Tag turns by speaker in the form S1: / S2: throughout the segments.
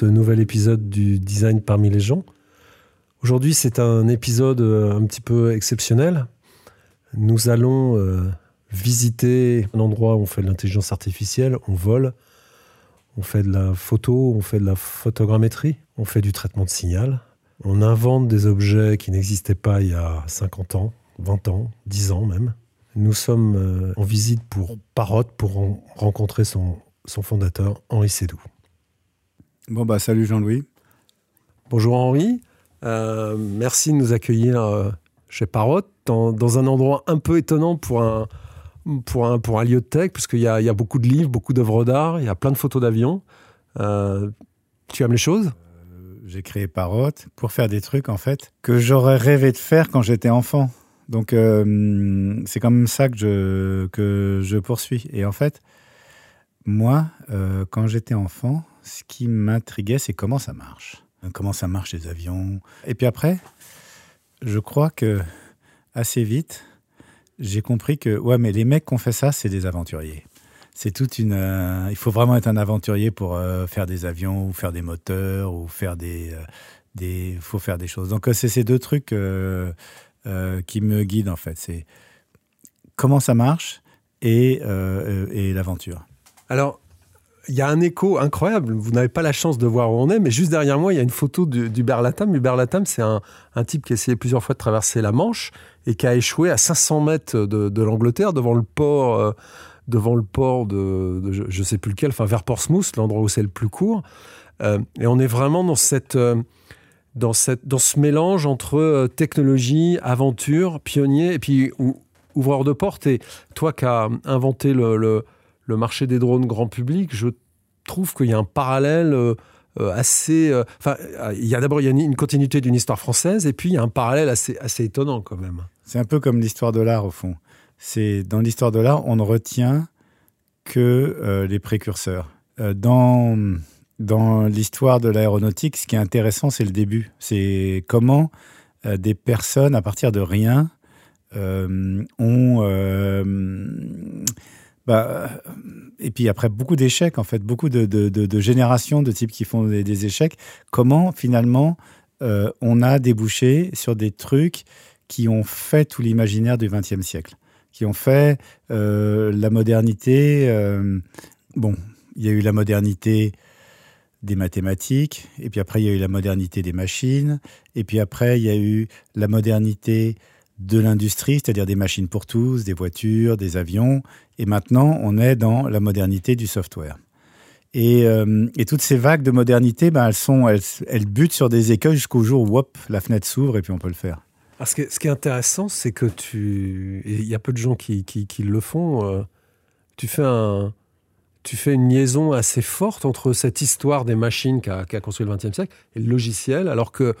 S1: Ce nouvel épisode du Design parmi les gens. Aujourd'hui, c'est un épisode euh, un petit peu exceptionnel. Nous allons euh, visiter un endroit où on fait de l'intelligence artificielle, on vole, on fait de la photo, on fait de la photogrammétrie, on fait du traitement de signal, on invente des objets qui n'existaient pas il y a 50 ans, 20 ans, 10 ans même. Nous sommes euh, en visite pour Parrot pour rencontrer son, son fondateur, Henri Sédou.
S2: Bon, bah, salut Jean-Louis.
S1: Bonjour Henri. Euh, merci de nous accueillir euh, chez Parrot, dans, un endroit un peu étonnant pour un, pour un, pour un lieu de tech, puisqu'il y a, il y a beaucoup de livres, beaucoup d'œuvres d'art, il y a plein de photos d'avions. Euh, tu aimes les choses?
S2: J'ai créé Parrot pour faire des trucs, en fait, que j'aurais rêvé de faire quand j'étais enfant. Donc, c'est comme ça que je, que je poursuis. Et en fait, moi, quand j'étais enfant, ce qui m'intriguait, c'est comment ça marche. Comment ça marche les avions. Et puis après, je crois que assez vite, j'ai compris que ouais, mais les mecs qui ont fait ça, c'est des aventuriers. C'est toute une. Euh, il faut vraiment être un aventurier pour euh, faire des avions ou faire des moteurs ou faire des. Euh, faut faire des choses. Donc c'est ces deux trucs qui me guident en fait. C'est comment ça marche et, et l'aventure.
S1: Alors, il y a un écho incroyable. Vous n'avez pas la chance de voir où on est, mais juste derrière moi, il y a une photo d'Hubert Latam. Hubert Latam, c'est un, type qui a essayé plusieurs fois de traverser la Manche et qui a échoué à 500 mètres de, l'Angleterre devant le port, euh, devant le port de, je ne sais plus lequel, enfin vers Portsmouth, l'endroit où c'est le plus court. Euh, et on est vraiment dans cette euh, dans, cette, dans ce mélange entre technologie, aventure, pionnier, et puis ouvreur de porte. Et toi qui as inventé le marché des drones grand public, je trouve qu'il y a un parallèle euh, euh, assez. Euh, enfin, il y a d'abord a une, continuité d'une histoire française, et puis il y a un parallèle assez, assez étonnant quand même.
S2: C'est un peu comme l'histoire de l'art au fond. C'est dans l'histoire de l'art, on ne retient que les précurseurs. dans dans l'histoire de l'aéronautique, ce qui est intéressant, c'est le début. C'est comment des personnes, à partir de rien, ont bah, euh, et puis après, beaucoup d'échecs, en fait, beaucoup de, générations de types qui font des, échecs. Comment, finalement, euh, on a débouché sur des trucs qui ont fait tout l'imaginaire du XXe siècle, qui ont fait euh, la modernité. bon, il y a eu la modernité des mathématiques, et puis après, il y a eu la modernité des machines, et puis après, il y a eu la modernité de l'industrie, c'est-à-dire des machines pour tous, des voitures, des avions. Et maintenant, on est dans la modernité du software. Et, euh, toutes ces vagues de modernité, ben, elles, butent sur des écueils jusqu'au jour où hop, la fenêtre s'ouvre et puis on peut le faire.
S1: Parce que, ce qui est intéressant, c'est que tu. Il y a peu de gens qui, qui, le font. Euh, tu fais une liaison assez forte entre cette histoire des machines qu'a construit le XXe siècle et le logiciel, alors que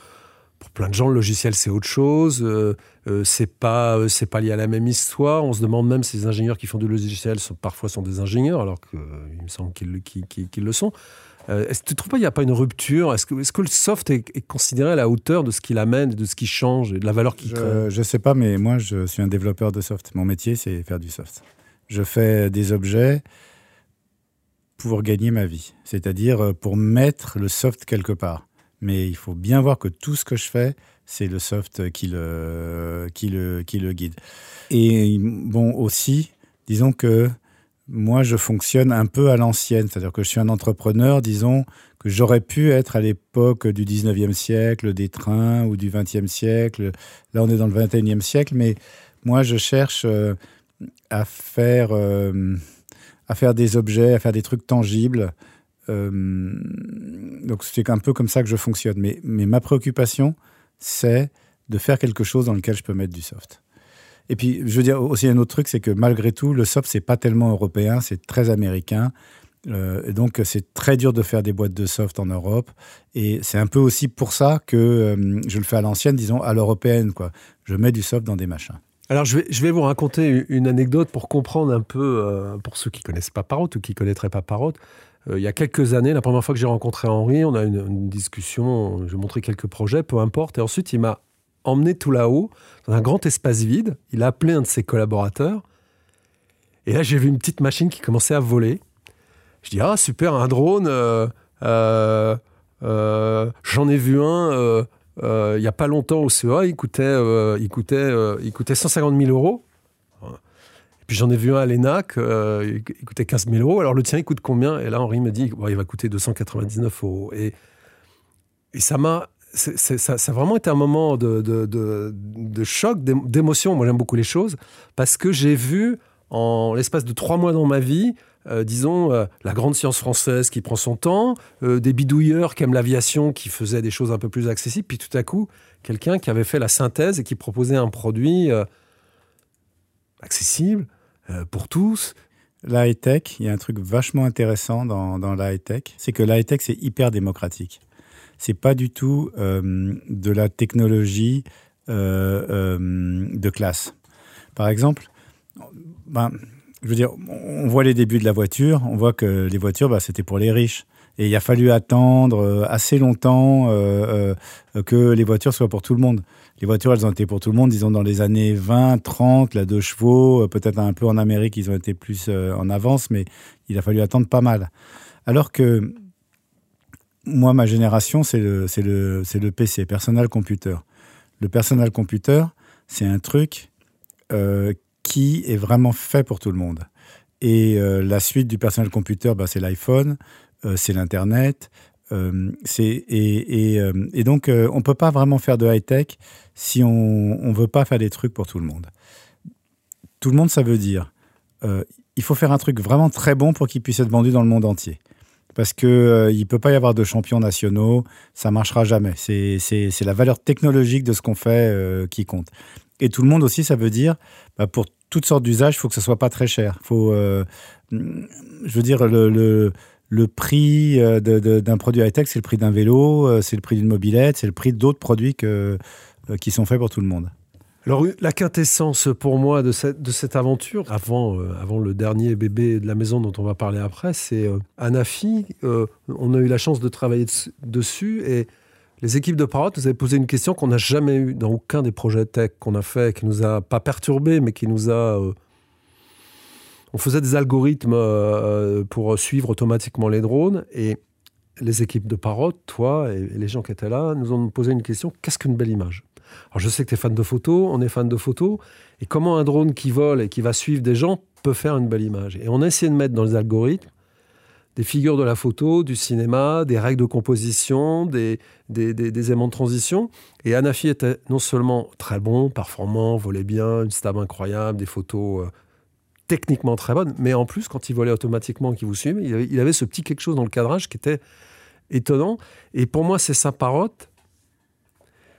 S1: pour plein de gens, le logiciel, c'est autre chose. Euh, euh, c'est pas, euh, c'est pas lié à la même histoire. On se demande même si les ingénieurs qui font du logiciel sont, parfois sont des ingénieurs, alors qu'il me semble qu'ils, le sont. est-ce que tu ne trouves pas qu'il n'y a pas une rupture? Est-ce que, est-ce que le soft est, considéré à la hauteur de ce qu'il amène, de ce qui change et de la valeur qu'il crée?
S2: Je ne sais pas, mais moi, je suis un développeur de soft. Mon métier, c'est faire du soft. Je fais des objets pour gagner ma vie, c'est-à-dire pour mettre le soft quelque part mais il faut bien voir que tout ce que je fais, c'est le soft qui le, qui le, qui le guide. Et bon, aussi, disons que moi, je fonctionne un peu à l'ancienne, c'est-à-dire que je suis un entrepreneur, disons, que j'aurais pu être à l'époque du 19e siècle, des trains, ou du 20e siècle. Là, on est dans le 21e siècle, mais moi, je cherche euh, à faire, euh, à faire des objets, à faire des trucs tangibles, donc c'est un peu comme ça que je fonctionne. Mais, ma préoccupation, c'est de faire quelque chose dans lequel je peux mettre du soft. Et puis, je veux dire aussi un autre truc, c'est que malgré tout, le soft, c'est pas tellement européen, c'est très américain. Euh, et donc, c'est très dur de faire des boîtes de soft en Europe. Et c'est un peu aussi pour ça que euh, je le fais à l'ancienne, disons à l'européenne. Je mets du soft dans des machins.
S1: Alors, je vais, je vais vous raconter une anecdote pour comprendre un peu, pour ceux qui connaissent pas Parrot ou qui connaîtraient pas Parrot, euh, il y a quelques années, la première fois que j'ai rencontré Henri, on a eu une, discussion, je montré quelques projets, peu importe. Et ensuite, il m'a emmené tout là-haut, dans un grand espace vide. Il a appelé un de ses collaborateurs. Et là, j'ai vu une petite machine qui commençait à voler. Je dis, ah, super, un drone. Euh, J'en ai vu un il n'y a pas longtemps au CEA, il coûtait, il coûtait, il coûtait 150 000 euros. Puis j'en ai vu un à l'ENAC, il coûtait 15 000 euros. Alors le tien, il coûte combien? Et là, Henri me dit, il va coûter 299 euros. Et, et ça m'a ça, a vraiment été un moment de, de, de, choc, d'émotion. Moi, j'aime beaucoup les choses parce que j'ai vu en l'espace de trois mois dans ma vie, euh, disons, euh, la grande science française qui prend son temps, euh, des bidouilleurs qui aiment l'aviation, qui faisaient des choses un peu plus accessibles, puis tout à coup, quelqu'un qui avait fait la synthèse et qui proposait un produit accessible pour tous.
S2: La high-tech, il y a un truc vachement intéressant dans, dans la high-tech, c'est que la high-tech, c'est hyper démocratique c'est pas du tout euh, de la technologie euh, euh, de classe. Par exemple, ben, je veux dire, on voit les débuts de la voiture, on voit que les voitures, ben, c'était pour les riches. Et il a fallu attendre assez longtemps que les voitures soient pour tout le monde. Les voitures, elles ont été pour tout le monde, disons dans les années 20, 30, la deux chevaux, peut-être un peu en Amérique, ils ont été plus en avance, mais il a fallu attendre pas mal. Alors que moi, ma génération, c'est le, PC, Personal Computer. Le Personal Computer, c'est un truc euh, qui est vraiment fait pour tout le monde. Et euh, la suite du Personal Computer, bah, c'est l'iPhone, euh, c'est l'Internet. et, et, donc, on ne peut pas vraiment faire de high-tech si on ne veut pas faire des trucs pour tout le monde. Tout le monde, ça veut dire, il faut faire un truc vraiment très bon pour qu'il puisse être vendu dans le monde entier parce que euh, il peut pas y avoir de champions nationaux, ça marchera jamais. C'est la valeur technologique de ce qu'on fait euh, qui compte. Et tout le monde aussi, ça veut dire, bah, pour toutes sortes d'usages, il faut que ce soit pas très cher. Faut, euh, je veux dire, le, le prix d'un produit high-tech, c'est le prix d'un vélo, c'est le prix d'une mobilette, c'est le prix d'autres produits que, qui sont faits pour tout le monde.
S1: Alors, la quintessence pour moi de cette, aventure, avant, euh, le dernier bébé de la maison dont on va parler après, c'est euh, Anafi. Euh, on a eu la chance de travailler dessus et les équipes de Parrot nous avaient posé une question qu'on n'a jamais eue dans aucun des projets tech qu'on a fait, qui nous a pas perturbé, mais qui nous a. on faisait des algorithmes pour suivre automatiquement les drones et les équipes de Parrot, toi et les gens qui étaient là, nous ont posé une question qu'est-ce qu'une belle image? Alors je sais que tu es fan de photos, on est fan de photos, et comment un drone qui vole et qui va suivre des gens peut faire une belle image? Et on a essayé de mettre dans les algorithmes des figures de la photo, du cinéma, des règles de composition, des, des, éléments de transition. Et Anafi était non seulement très bon, performant, volait bien, une stab incroyable, des photos euh, techniquement très bonnes, mais en plus, quand il volait automatiquement, qui vous suivait, il avait, il avait, ce petit quelque chose dans le cadrage qui était étonnant. Et pour moi, c'est sa parotte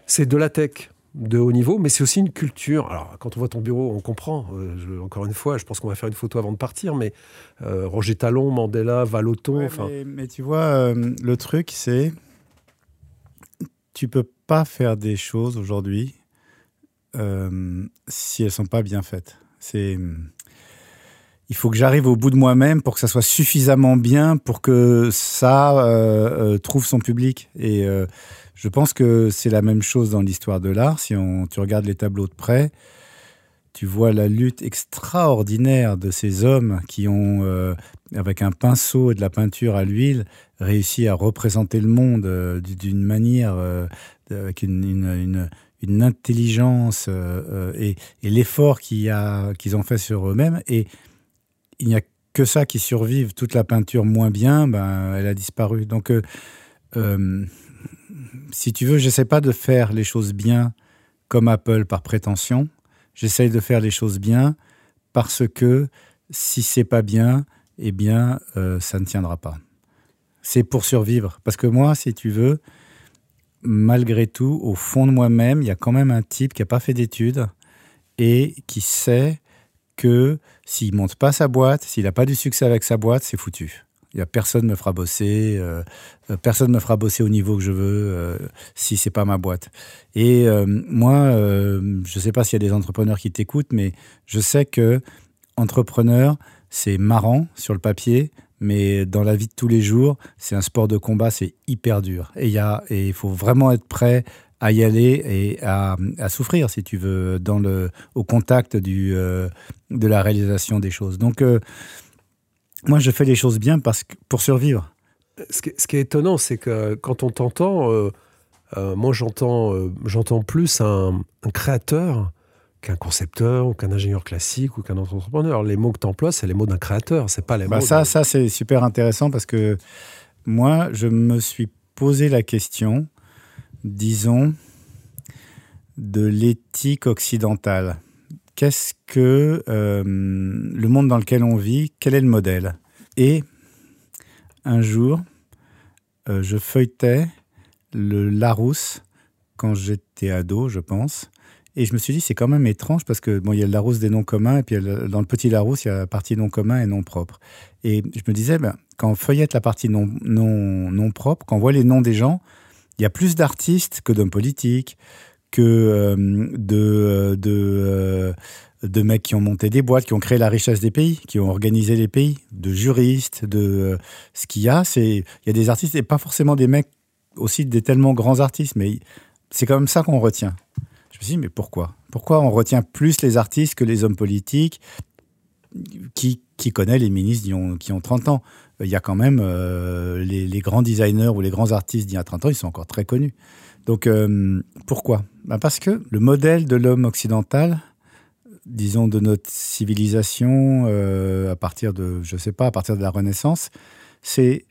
S1: c'est de la tech de haut niveau, mais c'est aussi une culture. Alors, quand on voit ton bureau, on comprend. Euh, encore une fois, je pense qu'on va faire une photo avant de partir, mais euh, Roger Talon, Mandela, Valoton. enfin...
S2: mais, tu vois, euh, le truc, c'est. Tu peux pas faire des choses aujourd'hui si elles sont pas bien faites. C'est. Il faut que j'arrive au bout de moi-même pour que ça soit suffisamment bien pour que ça trouve son public. Et je pense que c'est la même chose dans l'histoire de l'art. Si tu regardes les tableaux de près, tu vois la lutte extraordinaire de ces hommes qui ont, euh, avec un pinceau et de la peinture à l'huile, réussi à représenter le monde euh, d'une manière, euh, avec une, intelligence et, l'effort qu'ils ont fait sur eux-mêmes. Et il n'y a que ça qui survive. Toute la peinture moins bien, ben, elle a disparu. Donc, si tu veux, j'essaie pas de faire les choses bien comme Apple par prétention. J'essaye de faire les choses bien parce que si c'est pas bien, eh bien, euh, ça ne tiendra pas. C'est pour survivre. Parce que moi, si tu veux, malgré tout, au fond de moi-même, il y a quand même un type qui n'a pas fait d'études et qui sait que s'il monte pas sa boîte, s'il n'a pas du succès avec sa boîte, c'est foutu. Il y a personne me fera bosser, euh, euh, personne me fera bosser au niveau que je veux euh, si c'est pas ma boîte. Et euh, moi, je sais pas s'il y a des entrepreneurs qui t'écoutent, mais je sais que entrepreneur, c'est marrant sur le papier, mais dans la vie de tous les jours, c'est un sport de combat, c'est hyper dur. Et il faut vraiment être prêt à y aller et à, à, souffrir, si tu veux, dans le, au contact du, de la réalisation des choses. Donc moi, je fais les choses bien parce que, pour survivre.
S1: Ce qui, est, étonnant, c'est que quand on t'entend, moi j'entends, j'entends plus un, créateur qu'un concepteur ou qu'un ingénieur classique ou qu'un entrepreneur. Les mots que tu emploies, c'est les mots d'un créateur, c'est pas les
S2: bah
S1: mots.
S2: Ça, ça c'est super intéressant parce que moi, je me suis posé la question, disons, de l'éthique occidentale. Qu'est-ce que euh, le monde dans lequel on vit, quel est le modèle? Et un jour, euh, je feuilletais le Larousse quand j'étais ado, je pense. Et je me suis dit, c'est quand même étrange parce que bon, il y a le Larousse des noms communs et puis dans le petit Larousse, il y a la partie non commun et non propre. Et je me disais, ben, quand on feuillette la partie non, non, propre, quand on voit les noms des gens, il y a plus d'artistes que d'hommes politiques, que euh, de, euh, euh, de mecs qui ont monté des boîtes, qui ont créé la richesse des pays, qui ont organisé les pays, de juristes, de ce qu'il y a, il y a des artistes et pas forcément des mecs aussi des tellement grands artistes, mais c'est quand même ça qu'on retient. Je me suis dit mais pourquoi? Pourquoi on retient plus les artistes que les hommes politiques qui, qui connaît les ministres qui ont, qui ont 30 ans? Il y a quand même les, les, grands designers ou les grands artistes d'il y a 30 ans, ils sont encore très connus. Donc euh, pourquoi? Ben Parce que le modèle de l'homme occidental, disons de notre civilisation euh, à partir de, je sais pas, à partir de la Renaissance, c'est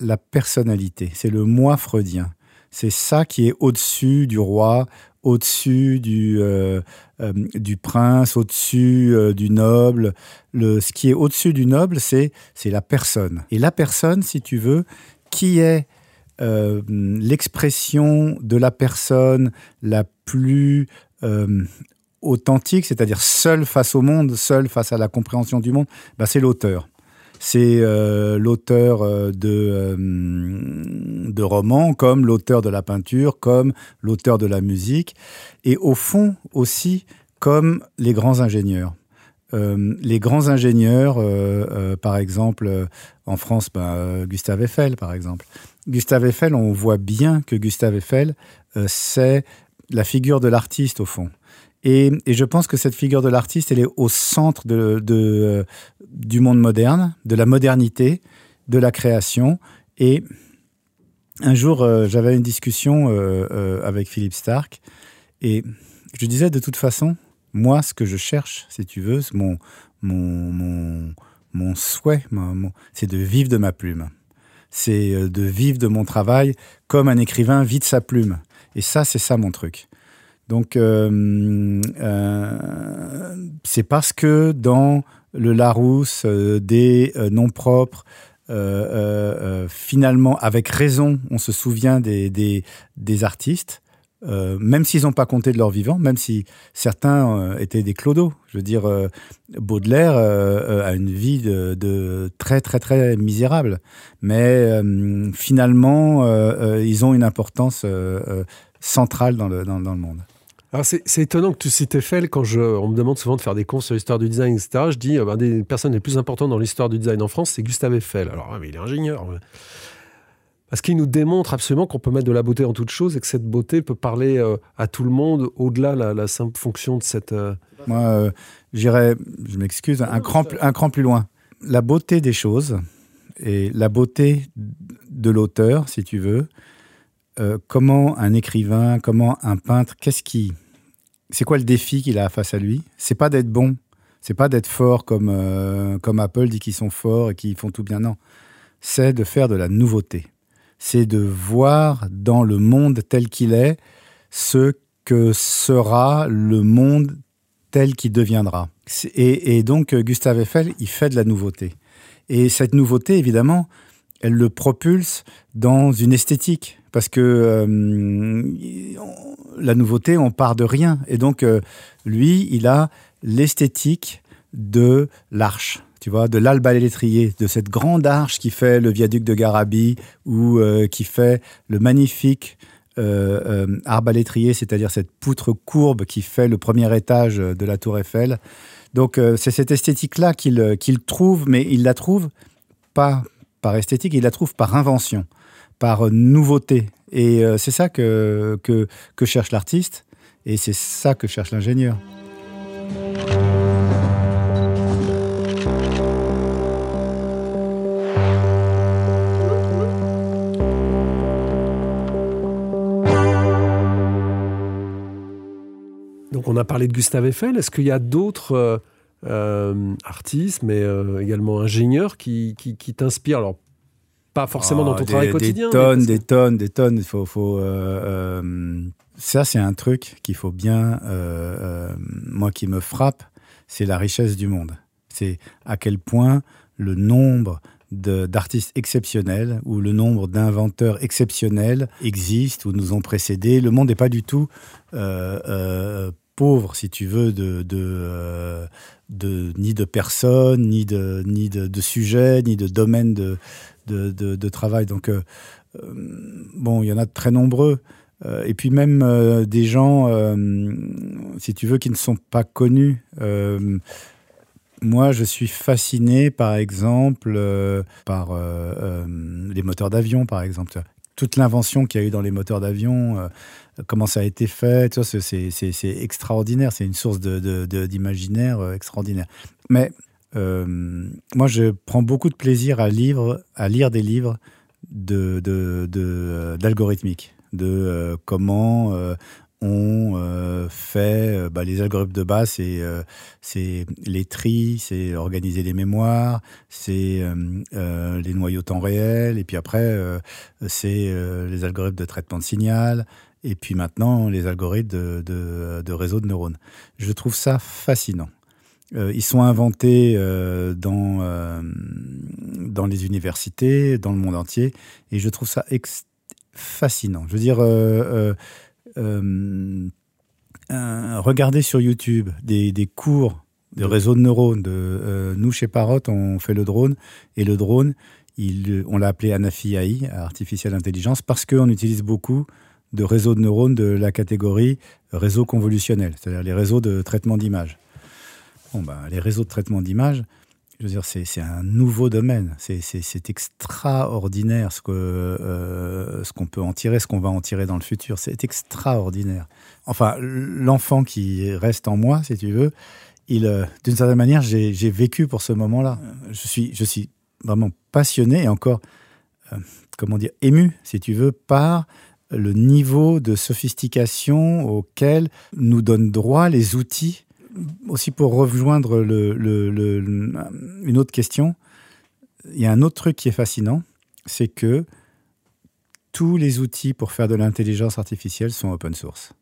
S2: la personnalité, c'est le moi freudien. C'est ça qui est au-dessus du roi, au-dessus du, euh, du prince, au-dessus du noble. Le, ce qui est au-dessus du noble, c'est la personne. Et la personne, si tu veux, qui est euh, l'expression de la personne la plus euh, authentique, c'est-à-dire seule face au monde, seule face à la compréhension du monde, bah, c'est l'auteur. C'est euh, l'auteur de, de romans, comme l'auteur de la peinture, comme l'auteur de la musique, et au fond aussi comme les grands ingénieurs. les grands ingénieurs, par exemple, en France, bah, Gustave Eiffel, par exemple. Gustave Eiffel, on voit bien que Gustave Eiffel, euh, c'est la figure de l'artiste au fond. Et, je pense que cette figure de l'artiste, elle est au centre de, euh, du monde moderne, de la modernité, de la création. Et un jour, euh, j'avais une discussion avec Philippe Stark, et je disais de toute façon, moi, ce que je cherche, si tu veux, mon, mon, mon, mon souhait, c'est de vivre de ma plume c'est euh, de vivre de mon travail comme un écrivain vit de sa plume. Et ça, c'est ça mon truc. Donc, euh, euh, c'est parce que dans le Larousse des noms propres, finalement, avec raison, on se souvient des, des artistes. Euh, même s'ils n'ont pas compté de leur vivant, même si certains euh, étaient des clodos. Je veux dire, euh, Baudelaire a une vie de, très très très misérable, mais finalement, ils ont une importance centrale dans le, dans, le monde.
S1: Alors c'est, étonnant que tu cites Eiffel quand je, on me demande souvent de faire des cours sur l'histoire du design, etc. Je dis, un des personnes les plus importantes dans l'histoire du design en France, c'est Gustave Eiffel. Alors, il est ingénieur. Parce qu'il nous démontre absolument qu'on peut mettre de la beauté en toute chose et que cette beauté peut parler euh, à tout le monde au-delà la, la simple fonction de cette. Euh,
S2: Moi, euh, j'irais, je m'excuse, un, un cran plus loin. La beauté des choses et la beauté de l'auteur, si tu veux. comment un écrivain, comment un peintre, qu'est-ce qui. C'est quoi le défi qu'il a face à lui? C'est pas d'être bon, c'est pas d'être fort comme, comme Apple dit qu'ils sont forts et qu'ils font tout bien, non. C'est de faire de la nouveauté c'est de voir dans le monde tel qu'il est ce que sera le monde tel qu'il deviendra. Et, donc Gustave Eiffel, il fait de la nouveauté. Et cette nouveauté, évidemment, elle le propulse dans une esthétique. Parce que euh, la nouveauté, on part de rien. Et donc, euh, lui, il a l'esthétique de l'arche tu vois, de l'albe à de cette grande arche qui fait le viaduc de Garabi ou euh, qui fait le magnifique euh, l'étrier, c'est-à-dire cette poutre courbe qui fait le premier étage de la tour Eiffel. Donc c'est cette esthétique-là qu'il trouve, mais il la trouve pas par esthétique, il la trouve par invention, par euh, nouveauté. Et euh, c'est ça que, cherche l'artiste, et c'est ça que cherche l'ingénieur.
S1: Donc on a parlé de Gustave Eiffel. Est-ce qu'il y a d'autres euh, artistes, mais également ingénieurs qui, qui, qui t'inspirent Alors, pas forcément dans ton
S2: Oh,
S1: travail quotidien.
S2: Des tonnes,
S1: que-
S2: des tonnes, des tonnes. Il faut, faut, euh, euh, ça, c'est un truc qu'il faut bien, euh, euh, moi qui me frappe, c'est la richesse du monde. C'est à quel point le nombre d'artistes exceptionnels ou le nombre d'inventeurs exceptionnels existe ou nous ont précédés. Le monde n'est pas du tout euh, euh, pauvre, si tu veux, de, de, euh, ni de personnes, ni de, ni de, sujets, ni de domaines de, de, travail. Donc, euh, euh, bon, il y en a très nombreux. Euh, et puis même des gens, si tu veux, qui ne sont pas connus. Moi, je suis fasciné, par exemple, par les moteurs d'avion, par exemple. Toute l'invention qu'il y a eu dans les moteurs d'avion, comment ça a été fait, c'est- extraordinaire. C'est une source d'imaginaire euh, extraordinaire. Mais euh, moi, je prends beaucoup de plaisir à, à lire des livres d'algorithmique, de comment on fait les algorithmes de base, c'est, euh, les tris, c'est organiser les mémoires, c'est les noyaux temps réel, et puis après, c'est les algorithmes de traitement de signal, et puis maintenant, les algorithmes de, de, de réseau de neurones. Je trouve ça fascinant. Euh, ils sont inventés euh, dans, euh, dans les universités, dans le monde entier, et je trouve ça fascinant. Je veux dire, regardez sur YouTube des, cours de réseau de neurones. Nous, chez Parrot, on fait le drone, et le drone, on l'a appelé Anafi AI, Artificial Intelligence, parce qu'on utilise beaucoup de réseaux de neurones de la catégorie réseau convolutionnel, c'est-à-dire les réseaux de traitement d'image. Bon, ben, les réseaux de traitement d'image, je c'est un nouveau domaine. C'est- extraordinaire ce euh, qu'on peut en tirer, ce qu'on va en tirer dans le futur. C'est extraordinaire. Enfin, l'enfant qui reste en moi, si tu veux, il, euh, d'une certaine manière, j'ai j'ai vécu pour ce moment-là. Je suis, je suis vraiment passionné et encore, euh, comment dire, ému, si tu veux, par le niveau de sophistication auquel nous donnent droit les outils aussi pour rejoindre le, une autre question, il y a un autre truc qui est fascinant, c'est que tous les outils pour faire de l'intelligence artificielle sont open source.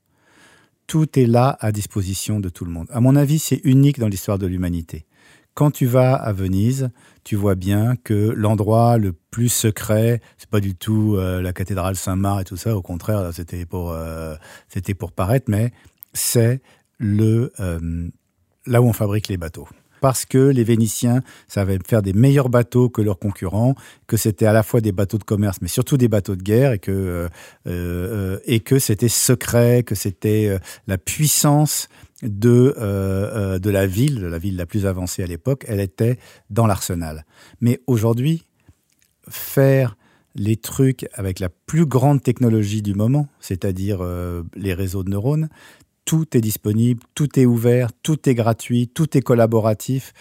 S2: Tout est là à disposition de tout le monde. À mon avis, c'est unique dans l'histoire de l'humanité. Quand tu vas à Venise, tu vois bien que l'endroit le plus secret, c'est pas du tout euh, la cathédrale Saint-Marc et tout ça. Au contraire, c'était pour euh, pour paraître, mais c'est le euh, là où on fabrique les bateaux. Parce que les Vénitiens savaient faire des meilleurs bateaux que leurs concurrents, que c'était à la fois des bateaux de commerce, mais surtout des bateaux de guerre, et que et que c'était secret, que c'était la puissance de euh, euh, de la ville, de la ville la plus avancée à l'époque, elle était dans l'arsenal. Mais aujourd'hui, faire les trucs avec la plus grande technologie du moment, c'est-à-dire euh, les réseaux de neurones, tout est disponible, tout est ouvert, tout est gratuit, tout est collaboratif.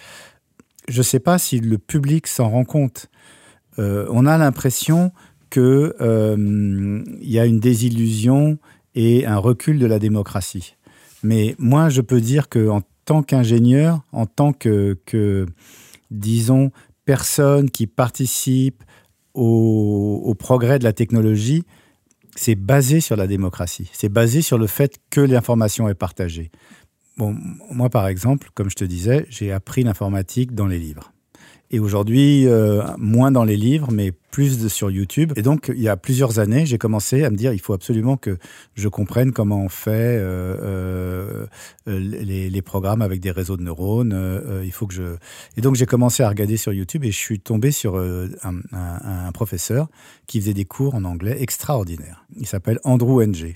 S2: Je ne sais pas si le public s'en rend compte. On a l'impression qu'il y a une désillusion et un recul de la démocratie. Mais moi, je peux dire qu'en tant qu'ingénieur, en tant que, que, disons, personne qui participe au, progrès de la technologie, c'est basé sur la démocratie. C'est basé sur le fait que l'information est partagée. Moi, par exemple, comme je te disais, j'ai appris l'informatique dans les livres. Et aujourd'hui, euh, moins dans les livres, mais plus de, sur YouTube. Et donc, il y a plusieurs années, j'ai commencé à me dire, il faut absolument que je comprenne comment on fait euh, euh, les, les, programmes avec des réseaux de neurones. Euh, il faut que je. Et donc, j'ai commencé à regarder sur YouTube et je suis tombé sur euh, un, un, un, professeur qui faisait des cours en anglais extraordinaires. Il s'appelle Andrew Ng.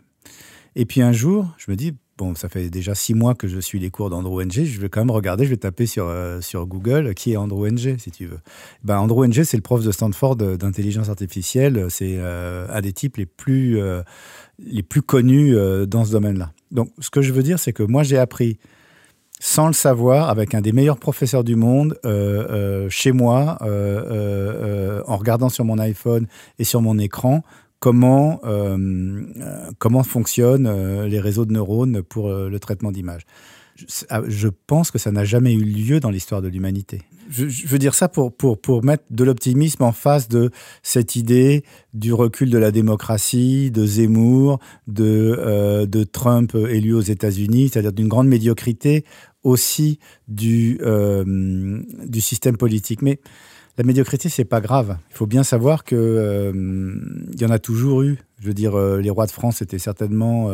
S2: Et puis un jour, je me dis, bon, ça fait déjà six mois que je suis les cours d'Andrew Ng, je vais quand même regarder, je vais taper sur, euh, sur Google qui est Andrew Ng, si tu veux. Ben, Andrew Ng, c'est le prof de Stanford d'intelligence artificielle, c'est euh, un des types les plus, euh, les plus connus euh, dans ce domaine-là. Donc, ce que je veux dire, c'est que moi, j'ai appris, sans le savoir, avec un des meilleurs professeurs du monde, euh, chez moi, euh, en regardant sur mon iPhone et sur mon écran, comment, comment fonctionnent les réseaux de neurones pour le traitement d'images. Ah, je pense que ça n'a jamais eu lieu dans l'histoire de l'humanité. Je, veux dire ça pour, pour, pour mettre de l'optimisme en face de cette idée du recul de la démocratie, de Zemmour, de, euh, de Trump élu aux États-Unis, c'est-à-dire d'une grande médiocrité aussi du, euh, du système politique. Mais la médiocrité, c'est pas grave. Il faut bien savoir que euh, y en a toujours eu. Je veux dire, les rois de France étaient certainement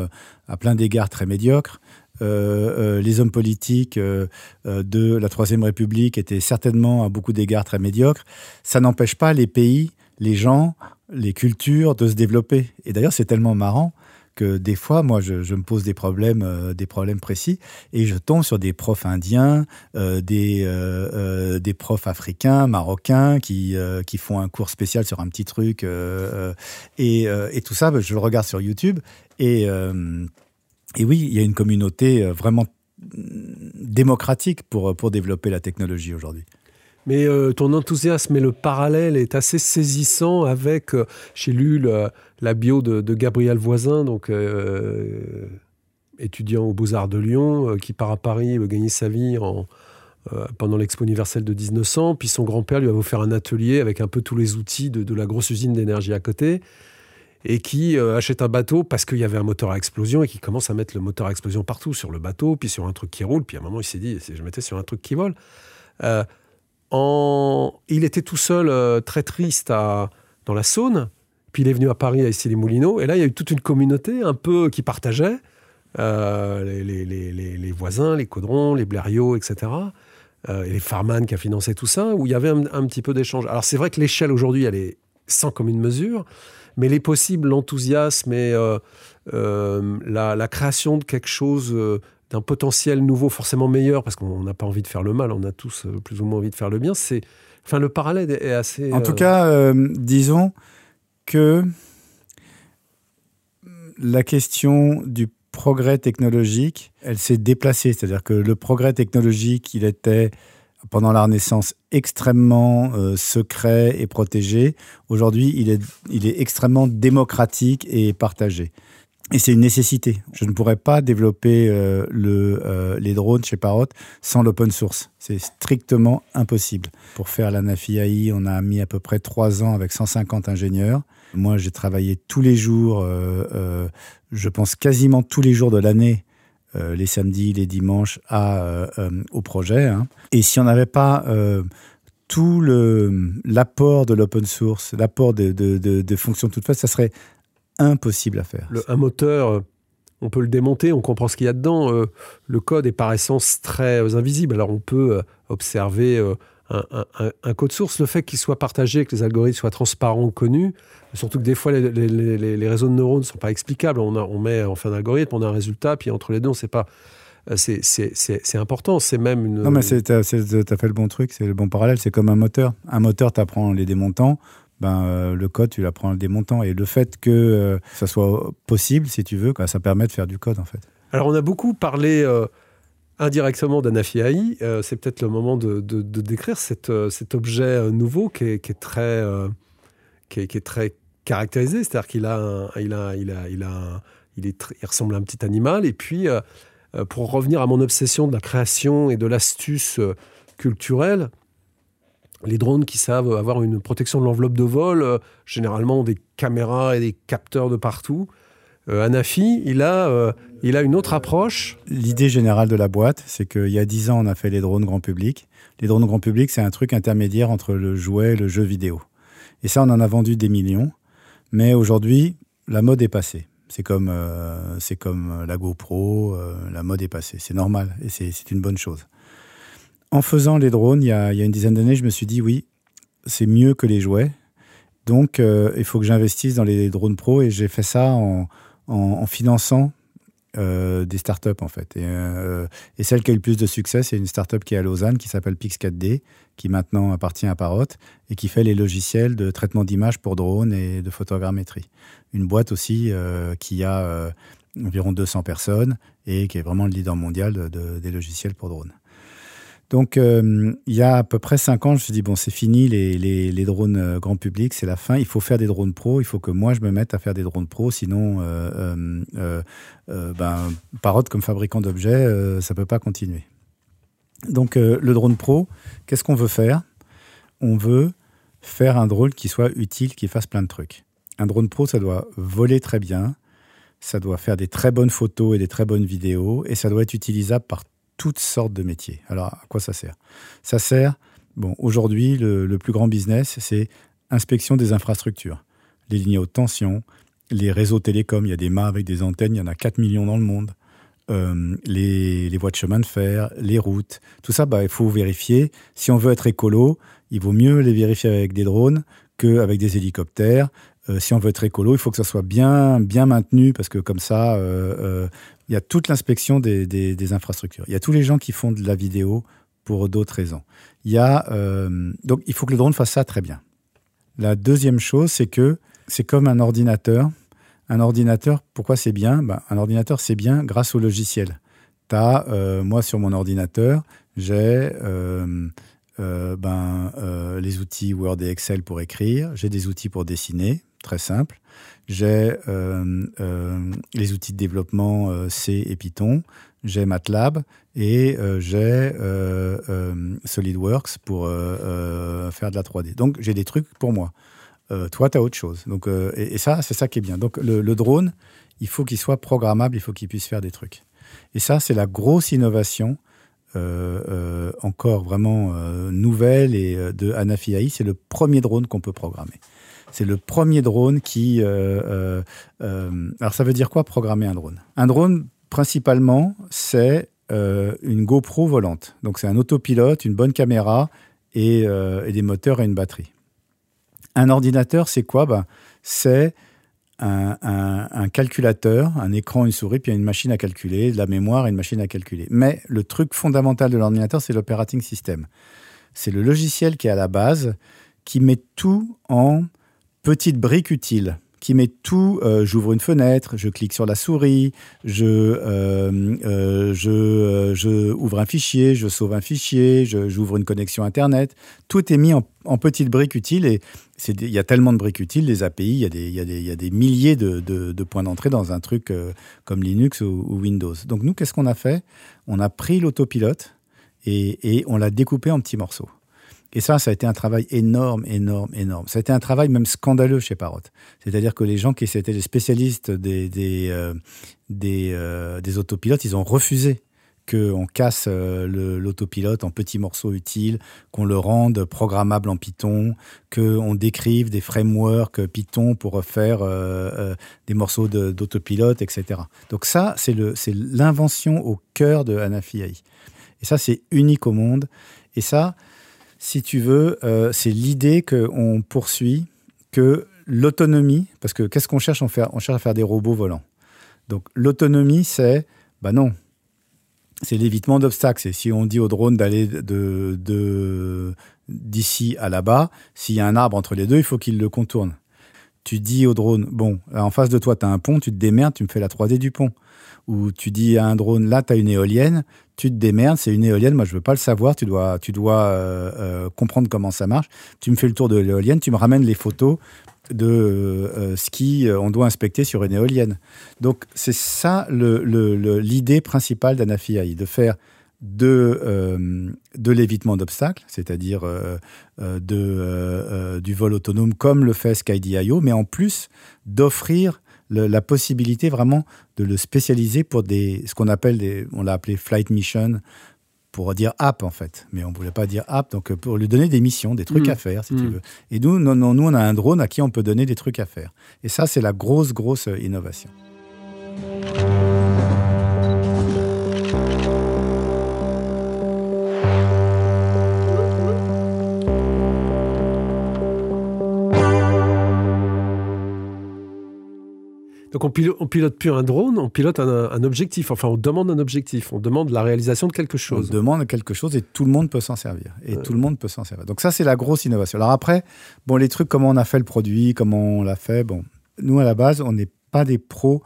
S2: à plein d'égards très médiocres. Euh, euh, les hommes politiques euh, de la Troisième République étaient certainement à beaucoup d'égards très médiocres. Ça n'empêche pas les pays, les gens, les cultures de se développer. Et d'ailleurs, c'est tellement marrant que des fois, moi, je, me pose des problèmes, des problèmes précis, et je tombe sur des profs indiens, des, des profs africains, marocains, qui, qui font un cours spécial sur un petit truc, et, et, tout ça, je le regarde sur YouTube, et et oui, il y a une communauté euh, vraiment démocratique pour, euh, pour développer la technologie aujourd'hui.
S1: Mais euh, ton enthousiasme et le parallèle est assez saisissant avec, j'ai lu la bio de, Gabriel Voisin, donc étudiant aux Beaux-Arts de Lyon, qui part à Paris gagner sa vie en, pendant l'Expo universelle de 1900. Puis son grand-père lui a offert un atelier avec un peu tous les outils de, la grosse usine d'énergie à côté et qui euh, achète un bateau parce qu'il y avait un moteur à explosion et qui commence à mettre le moteur à explosion partout sur le bateau, puis sur un truc qui roule, puis à un moment il s'est dit, je mettais sur un truc qui vole. Euh. Il était tout seul, euh, très triste dans la Saône, puis il est venu à Paris à essayer les Moulineaux, et là il y a eu toute une communauté un peu qui partageait, les, les, les, les, voisins, les Caudrons, les Blériot, etc. et les Farman qui a financé tout ça, où il y avait un, un petit peu d'échange. Alors c'est vrai que l'échelle aujourd'hui, elle est sans commune mesure, mais les possibles, l'enthousiasme et euh, euh, la, création de quelque chose, euh, d'un potentiel nouveau, forcément meilleur, parce qu'on n'a pas envie de faire le mal, on a tous plus ou moins envie de faire le bien. C'est, enfin, le parallèle est assez.
S2: En tout cas, disons que la question du progrès technologique, elle s'est déplacée. C'est-à-dire que le progrès technologique, il était pendant la Renaissance extrêmement euh, secret et protégé. Aujourd'hui, il est, il est extrêmement démocratique et partagé. Et c'est une nécessité. Je ne pourrais pas développer euh, euh, les drones chez Parrot sans l'open source. C'est strictement impossible. Pour faire la NAFI on a mis à peu près trois ans avec 150 ingénieurs. Moi, j'ai travaillé tous les jours, je pense quasiment tous les jours de l'année euh, les samedis, les dimanches euh, euh, au projet. Hein. Et si on n'avait pas tout l'apport de l'open source, l'apport de, fonctions toutes faites, ça serait impossible à faire.
S1: un moteur, on peut le démonter, on comprend ce qu'il y a dedans. le code est par essence très invisible. Alors on peut observer un, code source, le fait qu'il soit partagé, que les algorithmes soient transparents, connus, surtout que des fois les, réseaux de neurones ne sont pas explicables. On, on met en fin d'algorithme, on a un résultat, puis entre les deux, on ne sait pas. Euh, c'est important, c'est même une...
S2: Non mais tu as, fait le bon truc, c'est le bon parallèle, c'est comme un moteur. Un moteur, tu apprends les démontants, ben, euh, le code, tu l'apprends le démontant. Et le fait que euh, ça soit possible, si tu veux, ça permet de faire du code en fait.
S1: Alors on a beaucoup parlé indirectement d'Anafi AI, euh, c'est peut-être le moment de, décrire euh, cet objet euh, nouveau qui est, très, caractérisé, c'est-à-dire qu'il a, il a, il a, il a, il est, il ressemble à un petit animal. Et puis, pour revenir à mon obsession de la création et de l'astuce culturelle, les drones qui savent avoir une protection de l'enveloppe de vol, généralement des caméras et des capteurs de partout. Euh, Anafi, il a, euh, il a une autre approche.
S2: L'idée générale de la boîte, c'est qu'il y a dix ans, on a fait les drones grand public. Les drones grand public, c'est un truc intermédiaire entre le jouet et le jeu vidéo. Et ça, on en a vendu des millions. Mais aujourd'hui, la mode est passée. C'est comme, euh, c'est comme la GoPro, la mode est passée. C'est normal et c'est une bonne chose. En faisant les drones, il y a, il y a une dizaine d'années, je me suis dit, oui, c'est mieux que les jouets. Donc, il faut que j'investisse dans les drones pro et j'ai fait ça en, en, finançant euh, des startups en fait. Euh, et, celle qui a eu le plus de succès, c'est une startup qui est à Lausanne qui s'appelle Pix4D, qui maintenant appartient à Parrot et qui fait les logiciels de traitement d'images pour drones et de photogrammétrie. Une boîte aussi euh, qui a environ 200 personnes et qui est vraiment le leader mondial des logiciels pour drones. Donc, euh, il y a à peu près cinq ans, je me suis dit, bon, c'est fini les, drones euh, grand public, c'est la fin. Il faut faire des drones pro. Il faut que moi, je me mette à faire des drones pro. Sinon, euh, ben, Parrot, comme fabricant d'objets, ça ne peut pas continuer. Donc, le drone pro, qu'est-ce qu'on veut faire? On veut faire un drone qui soit utile, qui fasse plein de trucs. Un drone pro, ça doit voler très bien, ça doit faire des très bonnes photos et des très bonnes vidéos, et ça doit être utilisable par toutes sortes de métiers. Alors, à quoi ça sert? Ça sert, bon, aujourd'hui, le, plus grand business, c'est inspection des infrastructures, les lignes haute tension, les réseaux télécoms. Il y a des mâts avec des antennes, il y en a 4 millions dans le monde. Euh, les, voies de chemin de fer, les routes, tout ça, bah, il faut vérifier. Si on veut être écolo, il vaut mieux les vérifier avec des drones qu'avec des hélicoptères. Euh, si on veut être écolo, il faut que ça soit bien, bien maintenu parce que comme ça, euh, il y a toute l'inspection des, infrastructures. Il y a tous les gens qui font de la vidéo pour d'autres raisons. Il y a, euh, donc, il faut que le drone fasse ça très bien. La deuxième chose, c'est que c'est comme un ordinateur. Un ordinateur, pourquoi c'est bien? Ben, Un ordinateur, c'est bien grâce au logiciel. As, euh, moi, sur mon ordinateur, j'ai euh, ben, les outils Word et Excel pour écrire, j'ai des outils pour dessiner, très simple j'ai euh, euh, les outils de développement euh, C et Python, j'ai MATLAB et j'ai SolidWorks pour faire de la 3D. Donc j'ai des trucs pour moi. toi, tu as autre chose. Donc, et, ça, c'est ça qui est bien. Donc le, drone, il faut qu'il soit programmable, il faut qu'il puisse faire des trucs. Et ça, c'est la grosse innovation encore vraiment nouvelle et de Anafi C'est le premier drone qu'on peut programmer. C'est le premier drone qui... Euh, euh, euh, alors ça veut dire quoi programmer un drone? Un drone, principalement, c'est une GoPro volante. Donc c'est un autopilote, une bonne caméra et, des moteurs et une batterie. Un ordinateur, c'est quoi? Ben, C'est un, calculateur, un écran, une souris, puis une machine à calculer, de la mémoire et une machine à calculer. Mais le truc fondamental de l'ordinateur, c'est l'operating system. C'est le logiciel qui est à la base, qui met tout en petite brique utile qui met tout, euh, j'ouvre une fenêtre, je clique sur la souris, je, euh, euh, je, je, ouvre un fichier, je sauve un fichier, j'ouvre une connexion Internet. Tout est mis en, en petites briques utiles et il y a tellement de briques utiles, les API, il y a des, y y a des milliers de, de, points d'entrée dans un truc comme Linux ou, ou Windows. Donc nous, qu'est-ce qu'on a fait? On a pris l'autopilote et, et on l'a découpé en petits morceaux. Et ça, ça a été un travail énorme, énorme, énorme. Ça a été un travail même scandaleux chez Parrot. C'est-à-dire que les gens qui étaient les spécialistes des, des, euh, euh, des, autopilotes, ils ont refusé qu'on casse euh, l'autopilote en petits morceaux utiles, qu'on le rende programmable en Python, qu'on décrive des frameworks Python pour faire des morceaux d'autopilote, etc. Donc ça, c'est l'invention au cœur de Hanafi. Et ça, c'est unique au monde. Et ça, si tu veux, euh, c'est l'idée qu'on poursuit que l'autonomie, parce que qu'est-ce qu'on cherche on, on cherche à faire des robots volants. Donc l'autonomie, c'est, bah non, c'est l'évitement d'obstacles. C'est si on dit au drone d'aller de, d'ici à là-bas, s'il y a un arbre entre les deux, il faut qu'il le contourne. Tu dis au drone, bon, en face de toi, tu as un pont, tu te démerdes, tu me fais la 3D du pont où tu dis à un drone, là, tu as une éolienne, tu te démerdes, c'est une éolienne, moi je veux pas le savoir, tu dois, tu dois euh, euh, comprendre comment ça marche. Tu me fais le tour de l'éolienne, tu me ramènes les photos de euh, ce qu'on doit inspecter sur une éolienne. Donc c'est ça l'idée principale d'Anafi de de, de l'évitement d'obstacles, c'est-à-dire de, du vol autonome comme le fait SkyDIO, mais en plus d'offrir la possibilité vraiment de le spécialiser pour des, ce qu'on appelle, des, on l'a appelé flight mission, pour dire app en fait, mais on ne voulait pas dire app, donc pour lui donner des missions, des trucs mm. à faire si tu mm. veux. Et nous, non, non, nous, on a un drone à qui on peut donner des trucs à faire. Et ça, c'est la grosse, grosse innovation.
S1: Donc on pilote, pilote plus un drone, on pilote un, objectif. Enfin, on demande un objectif, on demande la réalisation de quelque chose.
S2: On demande quelque chose et tout le monde peut s'en servir. Et tout le monde peut s'en servir. Donc ça, c'est la grosse innovation. Alors après, bon, les trucs, comment on a fait le produit, comment on l'a fait, bon, nous à la base, on n'est pas des pros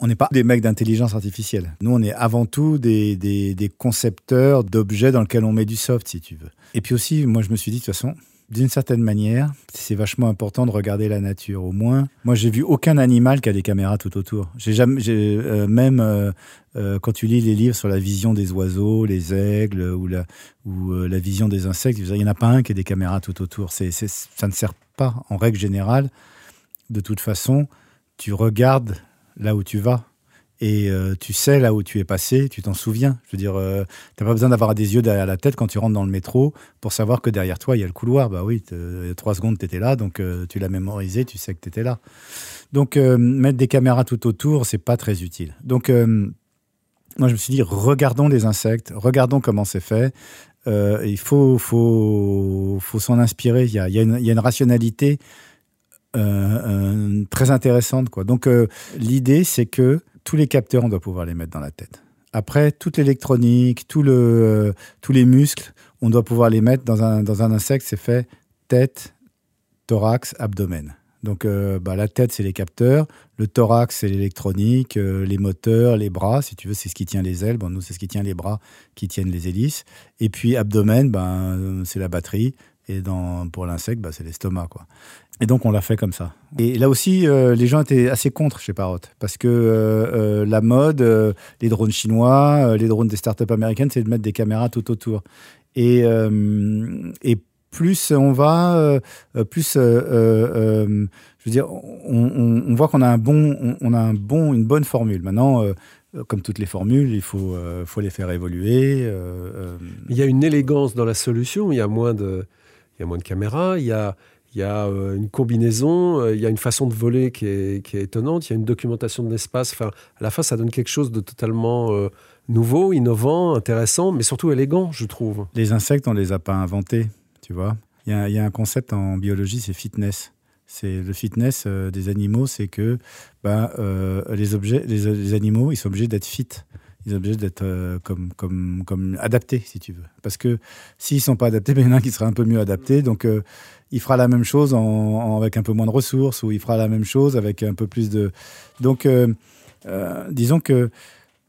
S2: on n'est pas des mecs d'intelligence artificielle. Nous, on est avant tout des, des, des concepteurs d'objets dans lesquels on met du soft, si tu veux. Et puis aussi, moi, je me suis dit, de toute façon, d'une certaine manière, c'est vachement important de regarder la nature. Au moins, moi, j'ai vu aucun animal qui a des caméras tout autour. J'ai jamais, euh, même euh, euh, quand tu lis les livres sur la vision des oiseaux, les aigles ou la vision des insectes, il n'y en a pas un qui a des caméras tout autour. C'est, ça ne sert pas, en règle générale. De toute façon, tu regardes là où tu vas et euh, tu sais là où tu es passé, tu t'en souviens. Je veux dire, euh, tu n'as pas besoin d'avoir des yeux derrière la tête quand tu rentres dans le métro pour savoir que derrière toi, il y a le couloir. Bah oui, trois secondes, tu étais là, donc euh, tu l'as mémorisé, tu sais que tu étais là. Donc, mettre des caméras tout autour, c'est pas très utile. Donc, moi, je me suis dit, regardons les insectes, regardons comment c'est fait. il faut, faut, faut s'en inspirer. Il y a, une, y a une rationalité très intéressante. Quoi. Donc, l'idée, c'est que tous les capteurs, on doit pouvoir les mettre dans la tête. Après, toute l'électronique, tout euh, tous les muscles, on doit pouvoir les mettre dans un, dans un insecte. C'est fait tête, thorax, abdomen. Donc euh, bah, la tête, c'est les capteurs. Le thorax, c'est l'électronique, euh, les moteurs, les bras. Si tu veux, c'est ce qui tient les ailes. Bon, nous, c'est ce qui tient les bras qui tiennent les hélices. Et puis abdomen, ben, c'est la batterie. Et pour l'insecte, bah, c'est l'estomac. Quoi. Et donc, on l'a fait comme ça. Et là aussi, euh, les gens étaient assez contre chez Parrot. Parce que euh, euh, la mode, les drones chinois, les drones des startups américaines, c'est de mettre des caméras tout autour. Et, et plus on va, plus, je veux dire, on, voit qu'on a, un bon, on, a un bon, une bonne formule. Maintenant, comme toutes les formules, il faut, faut les faire évoluer.
S1: Il y a une élégance dans la solution, il y a moins de y a moins de caméras, il y a, euh, une combinaison, euh, il y a une façon de voler qui est, étonnante, il y a une documentation de l'espace. Enfin, à la fin, ça donne quelque chose de totalement euh, nouveau, innovant, intéressant, mais surtout élégant, je trouve.
S2: Les insectes, on les a pas inventés, tu vois. Il y a, un concept en biologie, c'est fitness. C'est le fitness des animaux, c'est que bah, les objets, les, animaux, ils sont obligés d'être fit ils sont obligés d'être euh, comme, comme, comme adaptés, si tu veux. Parce que s'ils ne sont pas adaptés, ben, il y en a un qui sera un peu mieux adapté. Donc, euh, il fera la même chose avec un peu moins de ressources, ou il fera la même chose avec un peu plus de... Donc, euh, disons que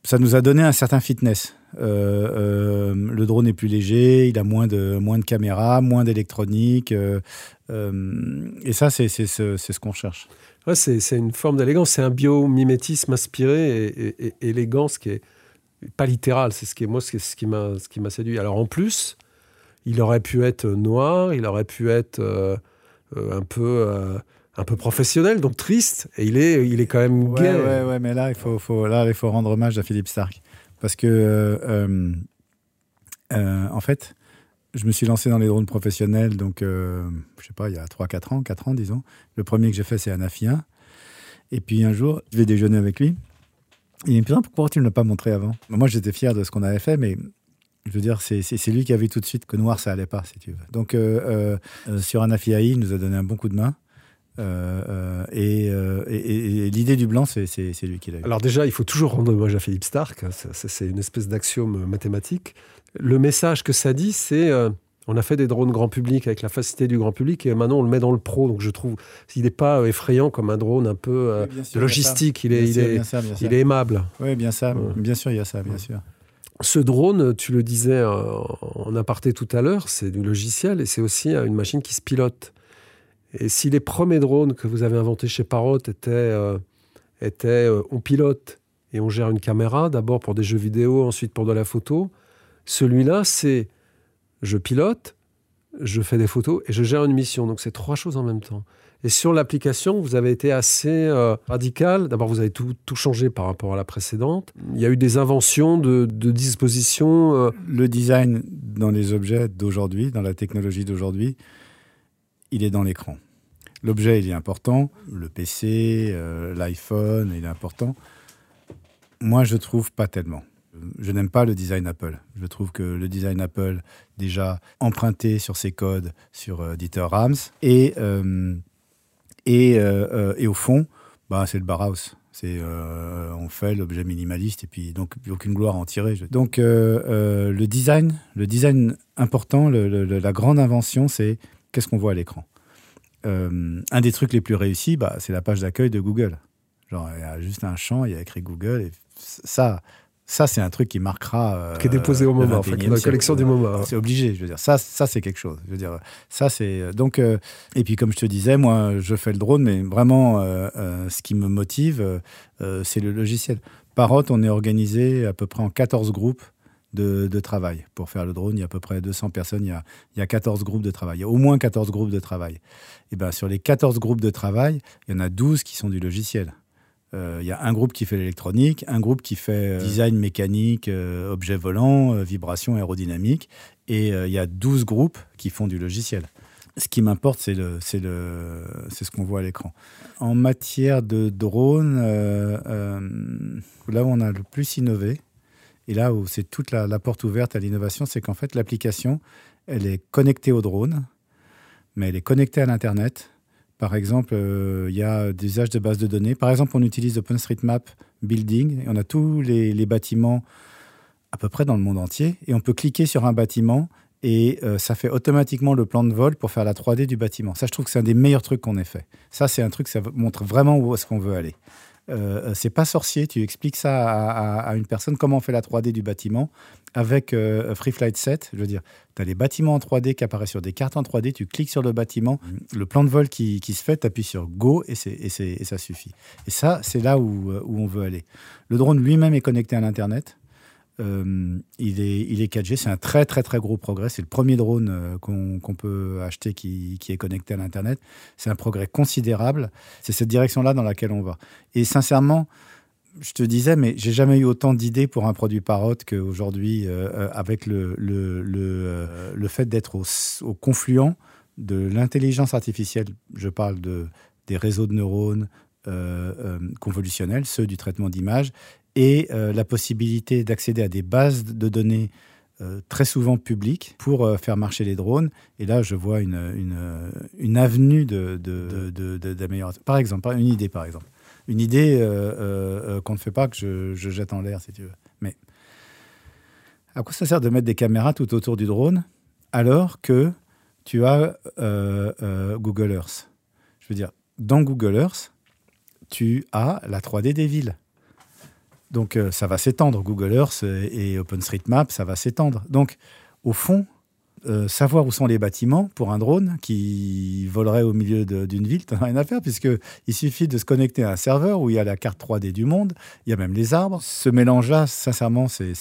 S2: ça nous a donné un certain fitness. le drone est plus léger, il a moins de, moins de caméras, moins d'électronique. et ça, c'est ce, qu'on cherche.
S1: Ouais, c'est une forme d'élégance, c'est un biomimétisme inspiré et, et, élégance qui est pas littéral, c'est ce qui est moi ce qui m'a ce qui m'a séduit. Alors en plus, il aurait pu être noir, il aurait pu être euh, euh, un peu euh, un peu professionnel, donc triste, et il est il est quand même
S2: ouais, Ouais, ouais, mais là il faut, faut là il faut rendre hommage à Philippe Stark parce que en fait, je me suis lancé dans les drones professionnels, donc je sais pas, il y a 3-4 ans, 4 ans disons. Le premier que j'ai fait c'est Anafi 1. Et puis un jour, je vais déjeuner avec lui. Il me dit pourquoi tu ne l'as pas montré avant? Moi, j'étais fier de ce qu'on avait fait, mais je veux dire, c'est lui qui a vu tout de suite que noir, ça allait pas, si tu veux. Donc, euh, euh, euh sur Anafiaï, il nous a donné un bon coup de main. Euh, et, et, l'idée du blanc, c'est lui qui l'a eu.
S1: Alors déjà, il faut toujours rendre hommage à Philippe Stark. C'est une espèce d'axiome mathématique. Le message que ça dit, c'est on a fait des drones grand public avec la facilité du grand public et maintenant on le met dans le pro. Donc je trouve qu'il n'est pas euh, effrayant comme un drone un peu euh, de logistique. Il est, il, est, il est aimable.
S2: Oui, bien ça. Bien sûr, il y a ça, bien sûr.
S1: Ce drone, tu le disais euh, en aparté tout à l'heure, c'est du logiciel et c'est aussi une machine qui se pilote. Et si les premiers drones que vous avez inventés chez Parrot étaient, étaient on pilote et on gère une caméra, d'abord pour des jeux vidéo, ensuite pour de la photo, celui-là, c'est je pilote, je fais des photos et je gère une mission. Donc c'est trois choses en même temps. Et sur l'application, vous avez été assez euh, radical. D'abord, vous avez tout, tout, changé par rapport à la précédente. Il y a eu des inventions de, de dispositions.
S2: Euh, Le design dans les objets d'aujourd'hui, dans la technologie d'aujourd'hui, il est dans l'écran. L'objet, il est important. Le PC, euh, l'iPhone, il est important. Moi, je trouve pas tellement je n'aime pas le design Apple. Je trouve que le design Apple, déjà emprunté sur ses codes sur euh, Dieter Rams, et, euh, et, euh, et, au fond, bah, c'est le Barhaus. C'est, on fait l'objet minimaliste et puis donc aucune gloire à en tirer. Donc le design, le design important, la grande invention, c'est qu'est-ce qu'on voit à l'écran? un des trucs les plus réussis, bah, c'est la page d'accueil de Google. Genre, il y a juste un champ, il y a écrit Google, et ça, ça, c'est un truc qui marquera.
S1: Euh, qui est déposé au moment, en fait, dans la collection du moment.
S2: C'est obligé, je veux dire. Ça, ça c'est quelque chose. Je veux dire, ça, c'est. Euh, donc, euh, et puis, comme je te disais, moi, je fais le drone, mais vraiment, ce qui me motive, c'est le logiciel. Parrot, on est organisé à peu près en 14 groupes de, de, travail. Pour faire le drone, il y a à peu près 200 personnes, il y, a, il y a 14 groupes de travail. Il y a au moins 14 groupes de travail. Et bien, sur les 14 groupes de travail, il y en a 12 qui sont du logiciel. Euh, il y a un groupe qui fait l'électronique, un groupe qui fait euh, design mécanique, euh, objet volant, vibration aérodynamique, et il y a 12 groupes qui font du logiciel. Ce qui m'importe, c'est le, c'est le, c'est ce qu'on voit à l'écran. En matière de drone, là où on a le plus innové, et là où c'est toute la, la porte ouverte à l'innovation, c'est qu'en fait l'application, elle est connectée au drone, mais elle est connectée à l'internet par exemple, euh, il y a des usages de bases de données. Par exemple, on utilise OpenStreetMap Building et on a tous les, bâtiments à peu près dans le monde entier. Et on peut cliquer sur un bâtiment et euh, ça fait automatiquement le plan de vol pour faire la 3D du bâtiment. Ça, je trouve que c'est un des meilleurs trucs qu'on ait fait. Ça, c'est un truc, ça montre vraiment où est-ce qu'on veut aller. Euh, c'est pas sorcier, tu expliques ça à, une personne comment on fait la 3D du bâtiment avec euh, Free Flight 7. Je veux dire, tu as les bâtiments en 3D qui apparaissent sur des cartes en 3D, tu cliques sur le bâtiment, le plan de vol qui, se fait, tu appuies sur Go et, et, ça suffit. Et ça, c'est là où, euh, où on veut aller. Le drone lui-même est connecté à l'Internet. Euh, il, est, il est 4G, c'est un très très très gros progrès. C'est le premier drone euh, qu'on peut acheter qui, est connecté à l'Internet. C'est un progrès considérable. C'est cette direction-là dans laquelle on va. Et sincèrement, je te disais, mais j'ai jamais eu autant d'idées pour un produit Parrot qu'aujourd'hui, euh, avec le, le, le, le fait d'être au, au, confluent de l'intelligence artificielle. Je parle de, des réseaux de neurones, convolutionnels, ceux du traitement d'image, et euh, la possibilité d'accéder à des bases de données euh, très souvent publiques pour euh, faire marcher les drones. Et là, je vois une, une, une avenue d'amélioration. Par exemple, une idée, par exemple. Une idée qu'on ne fait pas, que je, je jette en l'air, si tu veux. Mais à quoi ça sert de mettre des caméras tout autour du drone alors que tu as Google Earth? Je veux dire, dans Google Earth, tu as la 3D des villes. Donc euh, ça va s'étendre. Google Earth et OpenStreetMap, ça va s'étendre. Donc au fond, euh, savoir où sont les bâtiments pour un drone qui volerait au milieu d'une ville, t'en as rien à faire, puisqu'il suffit de se connecter à un serveur où il y a la carte 3D du monde, il y a même les arbres. Ce mélange-là, sincèrement, c'est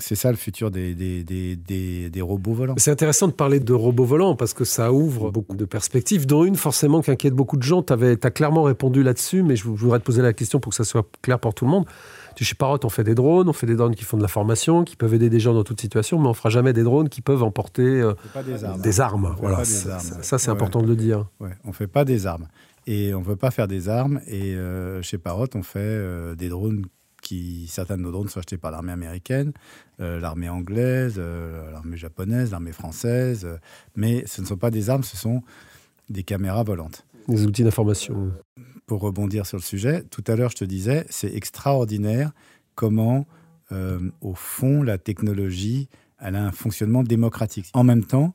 S2: ça le futur des, des, des, des robots volants.
S1: C'est intéressant de parler de robots volants parce que ça ouvre beaucoup de perspectives, dont une forcément qui inquiète beaucoup de gens. Tu as clairement répondu là-dessus, mais je voudrais te poser la question pour que ça soit clair pour tout le monde chez Parrot, on fait des drones, on fait des drones qui font de la formation, qui peuvent aider des gens dans toute situation, mais on fera jamais des drones qui peuvent emporter euh, des armes. Voilà, ça, c'est important de le dire.
S2: Ouais, on fait pas des armes et on veut pas faire des armes. Et euh, chez Parrot, on fait euh, des drones qui certains de nos drones sont achetés par l'armée américaine, l'armée anglaise, l'armée japonaise, l'armée française, mais ce ne sont pas des armes, ce sont des caméras volantes.
S1: Des outils d'information
S2: pour rebondir sur le sujet, tout à l'heure, je te disais, c'est extraordinaire comment, euh, au fond, la technologie, elle a un fonctionnement démocratique. En même temps,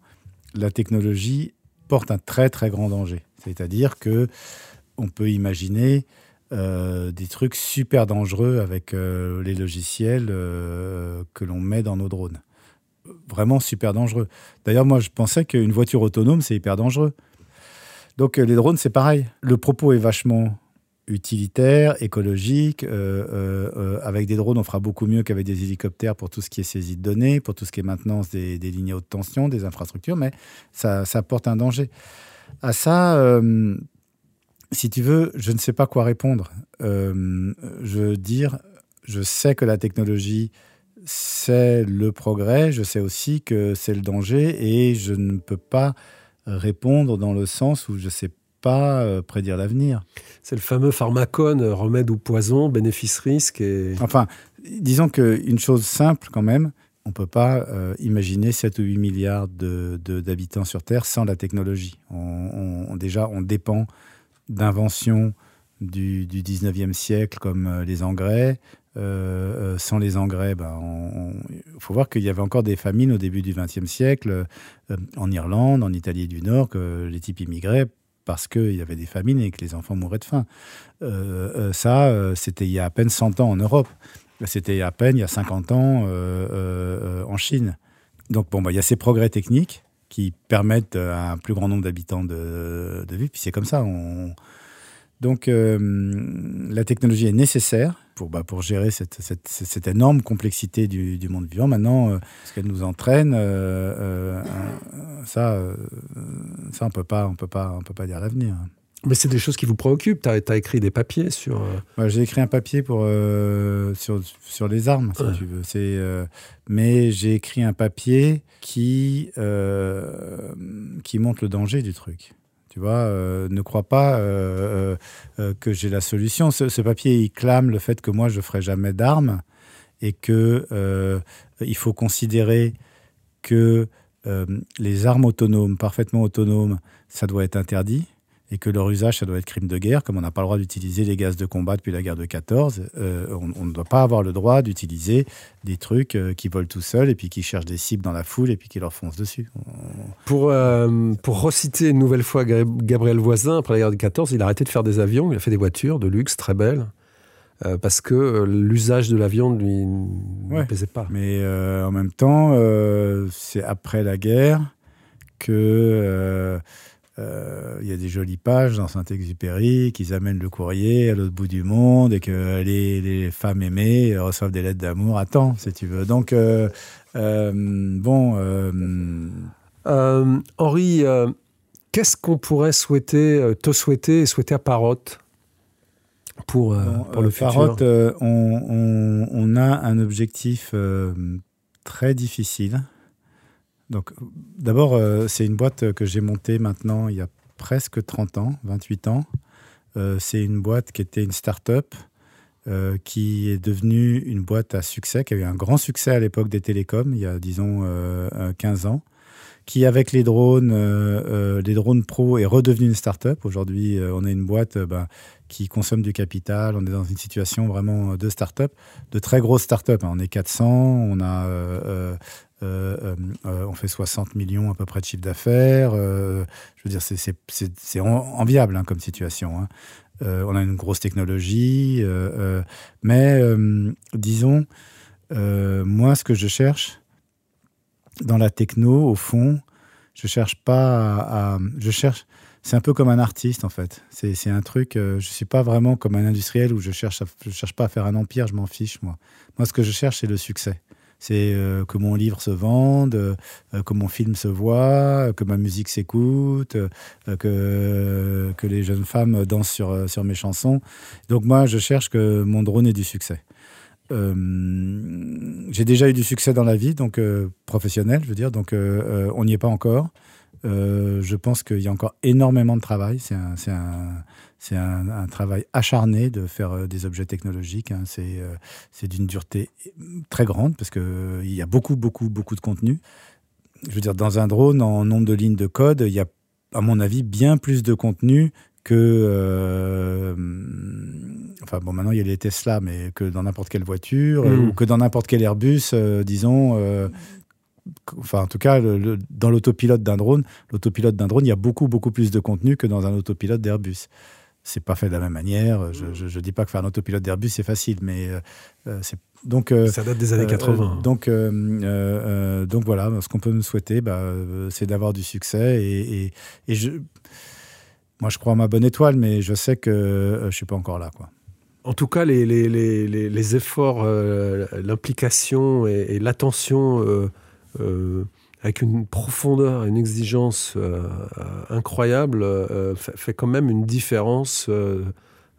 S2: la technologie porte un très très grand danger. C'est-à-dire que on peut imaginer euh, des trucs super dangereux avec euh, les logiciels que l'on met dans nos drones. Vraiment super dangereux. D'ailleurs, moi, je pensais qu'une voiture autonome, c'est hyper dangereux. Donc euh, les drones, c'est pareil. Le propos est vachement utilitaire, écologique. Euh, euh, avec des drones, on fera beaucoup mieux qu'avec des hélicoptères pour tout ce qui est saisie de données, pour tout ce qui est maintenance des, lignes à haute tension, des infrastructures, mais ça, ça porte un danger. À ça, si tu veux, je ne sais pas quoi répondre. je veux dire, je sais que la technologie, c'est le progrès, je sais aussi que c'est le danger, et je ne peux pas répondre dans le sens où je ne sais pas euh, prédire l'avenir.
S1: C'est le fameux pharmacone, euh, remède ou poison, bénéfice-risque. Et...
S2: Enfin, disons qu'une chose simple quand même, on ne peut pas euh, imaginer 7 ou 8 milliards d'habitants de, sur Terre sans la technologie. On, déjà, on dépend d'inventions du, du 19e siècle comme les engrais, euh, euh, sans les engrais, il ben, faut voir qu'il y avait encore des famines au début du XXe siècle, euh, en Irlande, en Italie du Nord, que les types immigraient parce qu'il y avait des famines et que les enfants mouraient de faim. ça, c'était il y a à peine 100 ans en Europe. C'était à peine il y a 50 ans en Chine. Donc, bon, bah, il y a ces progrès techniques qui permettent à un plus grand nombre d'habitants de, vivre. Puis c'est comme ça. Donc, la technologie est nécessaire pour, bah, pour gérer cette, énorme complexité du, monde vivant. Maintenant, euh, ce qu'elle nous entraîne, euh, euh, ça, ça on peut on peut peut pas dire l'avenir.
S1: Mais c'est des choses qui vous préoccupent. Tu as, écrit des papiers sur.
S2: J'ai écrit un papier pour, sur, sur les armes, si tu veux. C'est, mais j'ai écrit un papier qui, qui montre le danger du truc. Tu vois, euh, ne crois pas euh, euh, que j'ai la solution. Ce, papier, il clame le fait que moi, je ferai jamais d'armes et que il faut considérer que les armes autonomes, parfaitement autonomes, ça doit être interdit et que leur usage, ça doit être crime de guerre, comme on n'a pas le droit d'utiliser les gaz de combat depuis la guerre de 14, euh, on, ne doit pas avoir le droit d'utiliser des trucs euh, qui volent tout seuls et puis qui cherchent des cibles dans la foule et puis qui leur foncent dessus.
S1: Pour, euh, pour reciter une nouvelle fois Gabriel Voisin, après la guerre de 14, il a arrêté de faire des avions, il a fait des voitures de luxe très belles. parce que l'usage de l'avion ne lui ne plaisait pas.
S2: Mais en même temps, c'est après la guerre que euh, il y a des jolies pages dans Saint-Exupéry qui amènent le courrier à l'autre bout du monde et que les, les, femmes aimées reçoivent des lettres d'amour à temps, si tu veux. Donc, euh, euh, bon.
S1: Henri, qu'est-ce qu'on pourrait souhaiter, te souhaiter et souhaiter à Parotte pour, pour le futur
S2: Parotte, on, on, on, a un objectif très difficile donc, d'abord, euh, c'est une boîte que j'ai montée maintenant il y a presque 30 ans, 28 ans. Euh, c'est une boîte qui était une start-up euh, qui est devenue une boîte à succès, qui a eu un grand succès à l'époque des télécoms, il y a disons 15 ans, qui avec les drones, les drones pro est redevenue une start-up. Aujourd'hui, on est une boîte ben, qui consomme du capital, on est dans une situation vraiment de start-up, de très grosses start-up. On est 400, on a on fait 60 millions à peu près de chiffre d'affaires. je veux dire, c'est enviable hein, comme situation. Hein. on a une grosse technologie, mais disons, moi, ce que je cherche dans la techno, au fond, je cherche pas à, je cherche. C'est un peu comme un artiste en fait. C'est un truc. je suis pas vraiment comme un industriel où je cherche, cherche pas à faire un empire. Je m'en fiche moi. Moi, ce que je cherche, c'est le succès. C'est euh, que mon livre se vende, euh, que mon film se voit, que ma musique s'écoute, euh, que, que les jeunes femmes dansent sur, sur mes chansons. Donc moi, je cherche que mon drone ait du succès. j'ai déjà eu du succès dans la vie, donc professionnel, je veux dire, donc on n'y est pas encore. je pense qu'il y a encore énormément de travail. C'est un, c'est un, travail acharné de faire euh, des objets technologiques. Hein. Euh, c'est d'une dureté très grande parce qu'il euh, y a beaucoup, beaucoup, beaucoup de contenu. Je veux dire, dans un drone, en nombre de lignes de code, il y a, à mon avis, bien plus de contenu que. enfin, bon, maintenant, il y a les Tesla, mais que dans n'importe quelle voiture mmh. ou que dans n'importe quel Airbus, disons. enfin, en tout cas, dans l'autopilote d'un drone, l'autopilote d'un drone, il y a beaucoup, beaucoup plus de contenu que dans un autopilote d'Airbus c'est pas fait de la même manière. Je ne dis pas que faire un autopilote d'Airbus, c'est facile, mais euh, euh, c'est donc
S1: euh, ça date des années 80.
S2: donc donc voilà, ce qu'on peut nous souhaiter, bah, c'est d'avoir du succès et, et, je moi je crois à ma bonne étoile, mais je sais que je suis pas encore là, quoi.
S1: En tout cas, les, les, les, les efforts, l'implication et, et l'attention avec une profondeur, une exigence euh, incroyable, euh, fait, quand même une différence. Euh,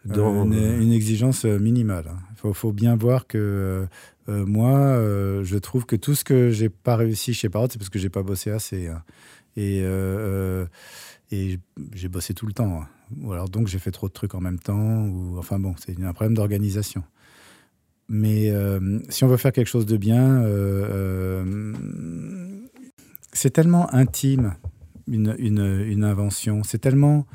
S2: dans... Une, exigence minimale. Il faut, bien voir que moi, je trouve que tout ce que j'ai pas réussi chez Parrot, c'est parce que j'ai pas bossé assez. Hein. Et, et j'ai bossé tout le temps. Hein. Ou alors donc j'ai fait trop de trucs en même temps. Ou, enfin bon, c'est un problème d'organisation. Mais si on veut faire quelque chose de bien, c'est tellement intime, une, une, invention. C'est tellement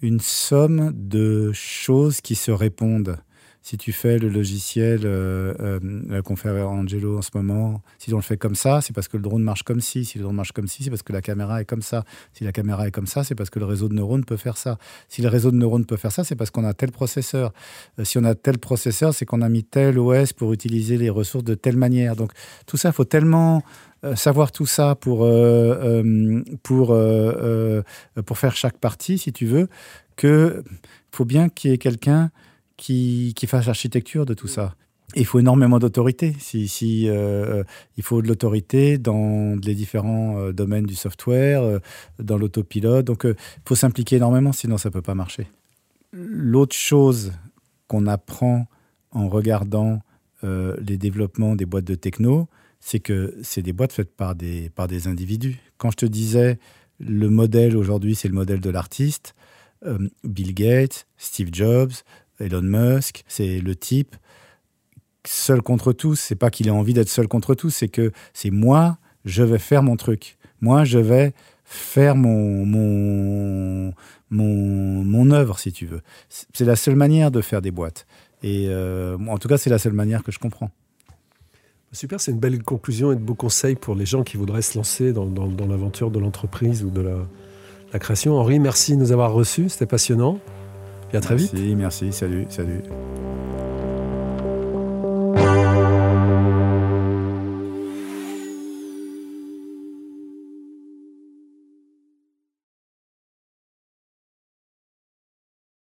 S2: une somme de choses qui se répondent si tu fais le logiciel euh, euh, Angelo en ce moment, si on le fait comme ça, c'est parce que le drone marche comme ci. Si le drone marche comme ci, c'est parce que la caméra est comme ça. Si la caméra est comme ça, c'est parce que le réseau de neurones peut faire ça. Si le réseau de neurones peut faire ça, c'est parce qu'on a tel processeur. Euh, si on a tel processeur, c'est qu'on a mis tel OS pour utiliser les ressources de telle manière. Donc tout ça, faut tellement savoir tout ça pour, pour, pour faire chaque partie, si tu veux, que faut bien qu'il y ait quelqu'un qui, fasse l'architecture de tout ça. il faut énormément d'autorité. Si, si euh, il faut de l'autorité dans les différents euh, domaines du software, euh, dans l'autopilote. Donc, il faut s'impliquer énormément, sinon ça peut pas marcher. L'autre chose qu'on apprend en regardant les développements des boîtes de techno, c'est que c'est des boîtes faites par des, par des individus. Quand je te disais le modèle aujourd'hui, c'est le modèle de l'artiste, Bill Gates, Steve Jobs, Elon Musk, c'est le type seul contre tous. C'est pas qu'il ait envie d'être seul contre tous, c'est que c'est moi, je vais faire mon truc. Moi, je vais faire mon, mon, mon, mon œuvre, si tu veux. C'est la seule manière de faire des boîtes. Et euh, en tout cas, c'est la seule manière que je comprends.
S1: Super, c'est une belle conclusion et de beaux conseils pour les gens qui voudraient se lancer dans, dans, l'aventure de l'entreprise ou de la, la création. Henri, merci de nous avoir reçus, c'était passionnant. Et à très
S2: merci,
S1: vite.
S2: Merci, salut, salut.